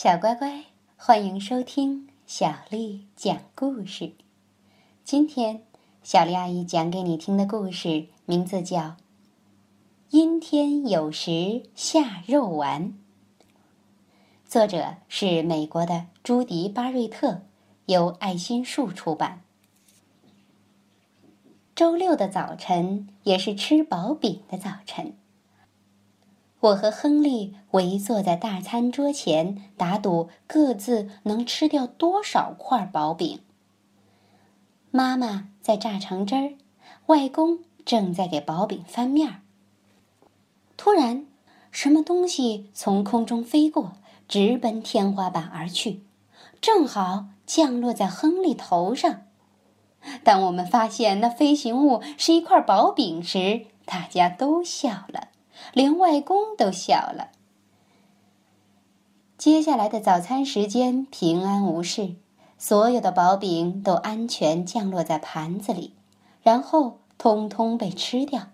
小乖乖，欢迎收听小丽讲故事。今天，小丽阿姨讲给你听的故事名字叫《阴天有时下肉丸》，作者是美国的朱迪·巴瑞特，由爱心树出版。周六的早晨也是吃薄饼的早晨。我和亨利围坐在大餐桌前，打赌各自能吃掉多少块薄饼。妈妈在榨橙汁儿，外公正在给薄饼翻面儿。突然，什么东西从空中飞过，直奔天花板而去，正好降落在亨利头上。当我们发现那飞行物是一块薄饼时，大家都笑了。连外公都笑了。接下来的早餐时间平安无事，所有的薄饼都安全降落在盘子里，然后通通被吃掉，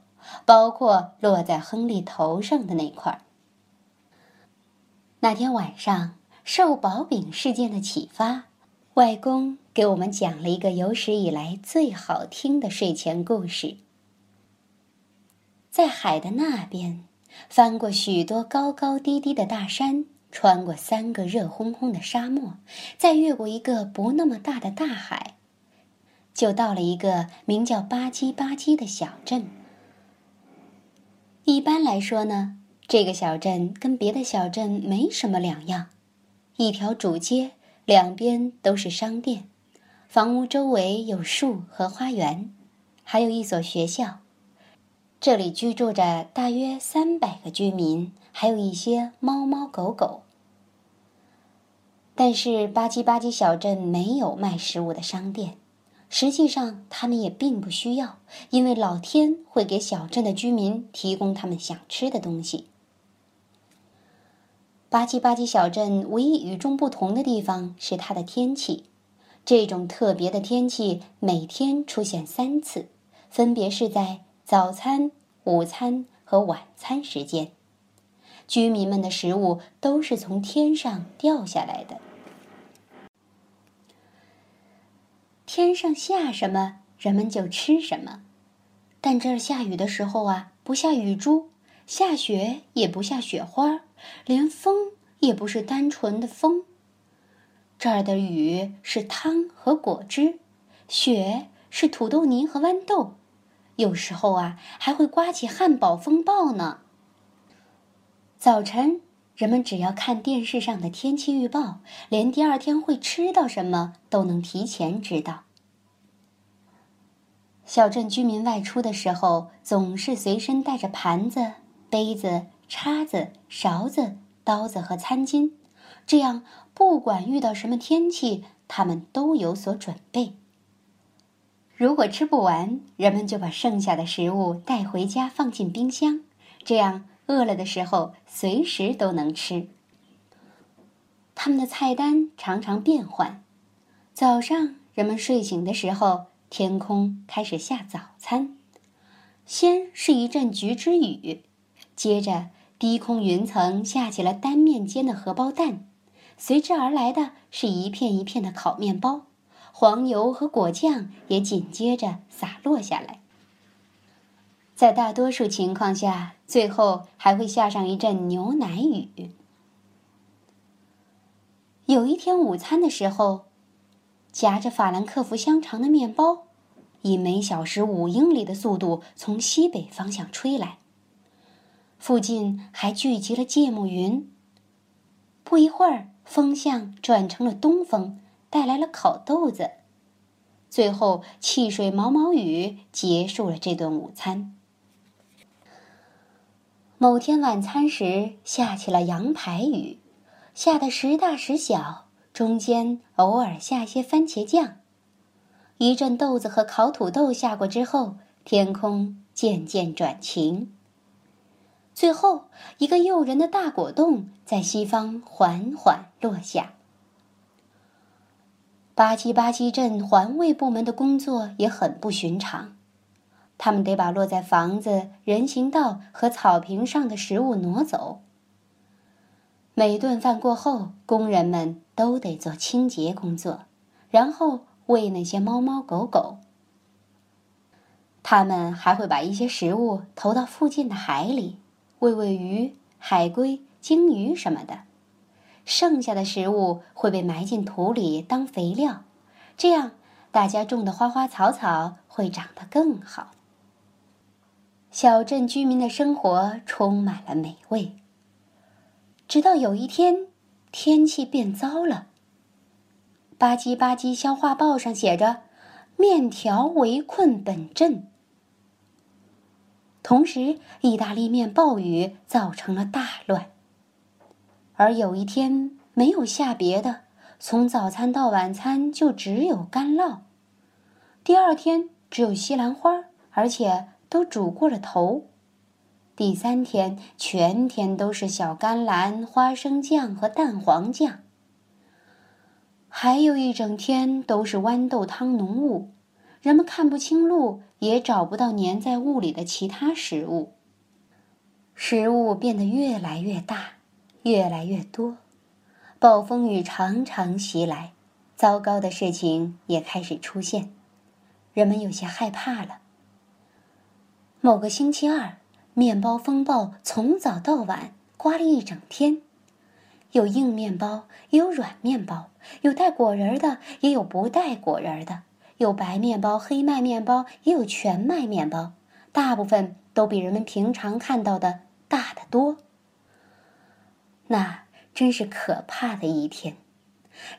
包括落在亨利头上的那块。那天晚上，受薄饼事件的启发，外公给我们讲了一个有史以来最好听的睡前故事。在海的那边，翻过许多高高低低的大山，穿过三个热烘烘的沙漠，再越过一个不那么大的大海，就到了一个名叫吧唧吧唧的小镇。一般来说呢，这个小镇跟别的小镇没什么两样，一条主街，两边都是商店，房屋周围有树和花园，还有一所学校。这里居住着大约三百个居民，还有一些猫猫狗狗。但是吧唧吧唧小镇没有卖食物的商店，实际上他们也并不需要，因为老天会给小镇的居民提供他们想吃的东西。吧唧吧唧小镇唯一与众不同的地方是它的天气，这种特别的天气每天出现三次，分别是在。早餐、午餐和晚餐时间，居民们的食物都是从天上掉下来的。天上下什么，人们就吃什么。但这儿下雨的时候啊，不下雨珠；下雪也不下雪花，连风也不是单纯的风。这儿的雨是汤和果汁，雪是土豆泥和豌豆。有时候啊，还会刮起汉堡风暴呢。早晨，人们只要看电视上的天气预报，连第二天会吃到什么都能提前知道。小镇居民外出的时候，总是随身带着盘子、杯子、叉子、勺子、刀子和餐巾，这样不管遇到什么天气，他们都有所准备。如果吃不完，人们就把剩下的食物带回家放进冰箱，这样饿了的时候随时都能吃。他们的菜单常常变换。早上人们睡醒的时候，天空开始下早餐，先是一阵橘之雨，接着低空云层下起了单面煎的荷包蛋，随之而来的是一片一片的烤面包。黄油和果酱也紧接着洒落下来。在大多数情况下，最后还会下上一阵牛奶雨。有一天午餐的时候，夹着法兰克福香肠的面包，以每小时五英里的速度从西北方向吹来。附近还聚集了芥末云。不一会儿，风向转成了东风。带来了烤豆子，最后汽水毛毛雨结束了这顿午餐。某天晚餐时下起了羊排雨，下的时大时小，中间偶尔下些番茄酱。一阵豆子和烤土豆下过之后，天空渐渐转晴。最后一个诱人的大果冻在西方缓缓落下。吧唧吧唧镇环卫部门的工作也很不寻常，他们得把落在房子、人行道和草坪上的食物挪走。每顿饭过后，工人们都得做清洁工作，然后喂那些猫猫狗狗。他们还会把一些食物投到附近的海里，喂喂鱼、海龟、鲸鱼什么的。剩下的食物会被埋进土里当肥料，这样大家种的花花草草会长得更好。小镇居民的生活充满了美味。直到有一天，天气变糟了。吧唧吧唧，消化报上写着：“面条围困本镇。”同时，意大利面暴雨造成了大乱。而有一天没有下别的，从早餐到晚餐就只有干酪。第二天只有西兰花，而且都煮过了头。第三天，全天都是小甘蓝、花生酱和蛋黄酱。还有一整天都是豌豆汤浓雾，人们看不清路，也找不到粘在雾里的其他食物。食物变得越来越大，越来越多，暴风雨常常袭来，糟糕的事情也开始出现，人们有些害怕了。某个星期二。面包风暴从早到晚刮了一整天，有硬面包，也有软面包，有带果仁的，也有不带果仁的，有白面包、黑麦面包，也有全麦面包，大部分都比人们平常看到的大得多。那真是可怕的一天，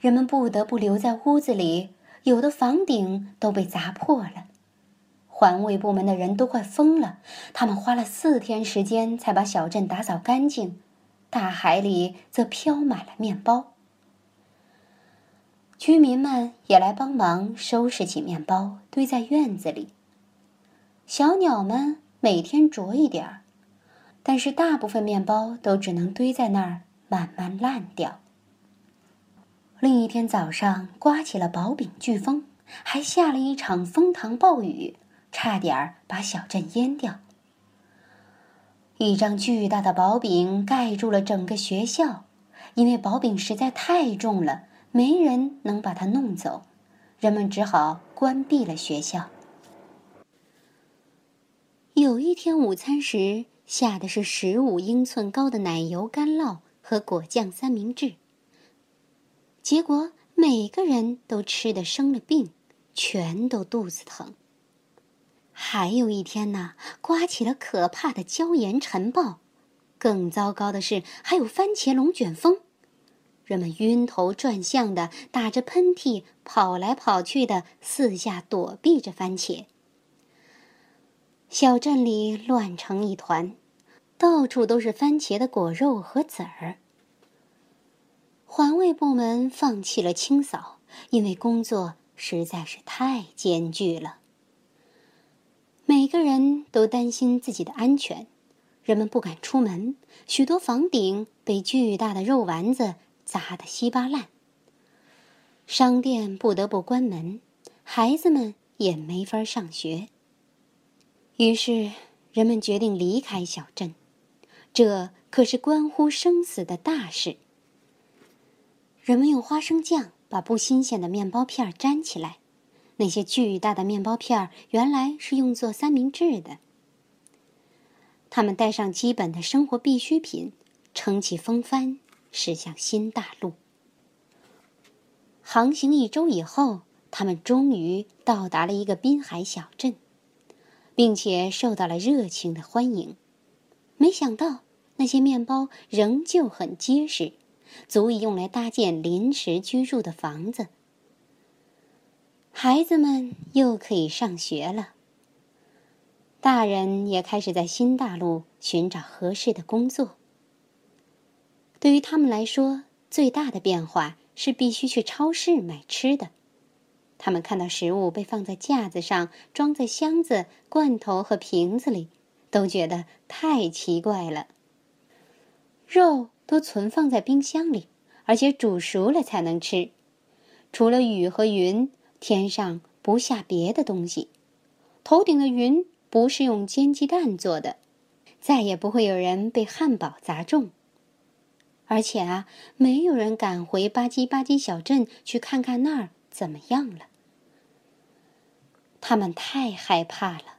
人们不得不留在屋子里，有的房顶都被砸破了。环卫部门的人都快疯了，他们花了四天时间才把小镇打扫干净，大海里则飘满了面包。居民们也来帮忙收拾起面包，堆在院子里。小鸟们每天啄一点儿，但是大部分面包都只能堆在那儿慢慢烂掉。另一天早上，刮起了薄饼飓风，还下了一场风糖暴雨。差点儿把小镇淹掉。一张巨大的薄饼盖住了整个学校，因为薄饼实在太重了，没人能把它弄走，人们只好关闭了学校。有一天午餐时下的是十五英寸高的奶油干酪和果酱三明治，结果每个人都吃的生了病，全都肚子疼。还有一天呢，刮起了可怕的椒盐尘暴，更糟糕的是还有番茄龙卷风，人们晕头转向的打着喷嚏，跑来跑去的四下躲避着番茄。小镇里乱成一团，到处都是番茄的果肉和籽儿。环卫部门放弃了清扫，因为工作实在是太艰巨了。每个人都担心自己的安全，人们不敢出门，许多房顶被巨大的肉丸子砸得稀巴烂。商店不得不关门，孩子们也没法上学。于是，人们决定离开小镇，这可是关乎生死的大事。人们用花生酱把不新鲜的面包片粘起来。那些巨大的面包片原来是用作三明治的。他们带上基本的生活必需品，撑起风帆驶向新大陆。航行一周以后，他们终于到达了一个滨海小镇，并且受到了热情的欢迎。没想到，那些面包仍旧很结实，足以用来搭建临时居住的房子。孩子们又可以上学了。大人也开始在新大陆寻找合适的工作。对于他们来说，最大的变化是必须去超市买吃的。他们看到食物被放在架子上，装在箱子、罐头和瓶子里，都觉得太奇怪了。肉都存放在冰箱里，而且煮熟了才能吃。除了雨和云。天上不下别的东西，头顶的云不是用煎鸡蛋做的，再也不会有人被汉堡砸中。而且啊，没有人敢回吧唧吧唧小镇去看看那儿怎么样了。他们太害怕了。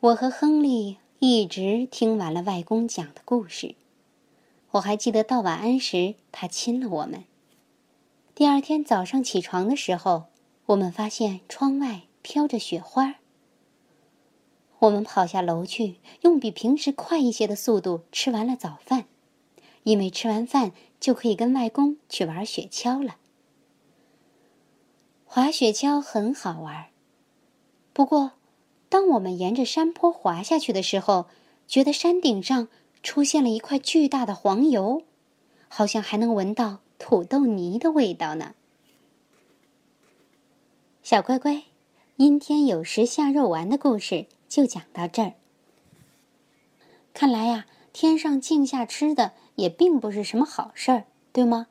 我和亨利一直听完了外公讲的故事。我还记得到晚安时，他亲了我们。第二天早上起床的时候，我们发现窗外飘着雪花。我们跑下楼去，用比平时快一些的速度吃完了早饭，因为吃完饭就可以跟外公去玩雪橇了。滑雪橇很好玩，不过，当我们沿着山坡滑下去的时候，觉得山顶上出现了一块巨大的黄油，好像还能闻到土豆泥的味道呢。小乖乖，阴天有时下肉丸的故事。就讲到这儿。看来呀，天上降下吃的也并不是什么好事儿，对吗？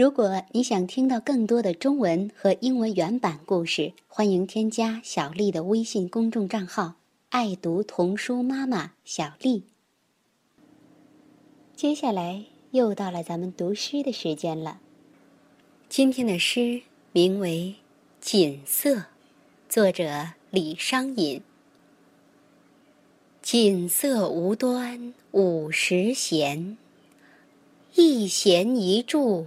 如果你想听到更多的中文和英文原版故事，欢迎添加小丽的微信公众账号“爱读童书妈妈小丽”。接下来又到了咱们读诗的时间了。今天的诗名为《锦瑟》。作者李商隐。锦瑟无端五十弦，一弦一柱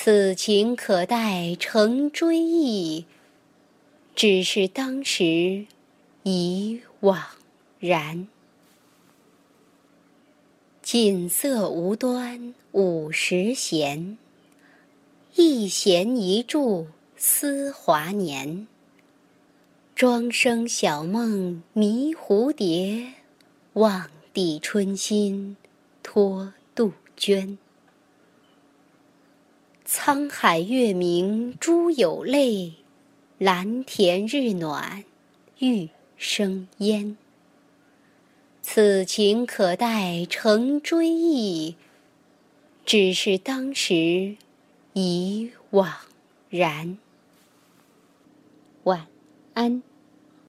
此情可待成追忆，只是当时已惘然。锦瑟无端五十弦，一弦一柱思华年。庄生晓梦迷蝴蝶，望帝春心托杜鹃。沧海月明珠有泪，蓝田日暖玉生烟。此情可待成追忆，只是当时已惘然。晚安。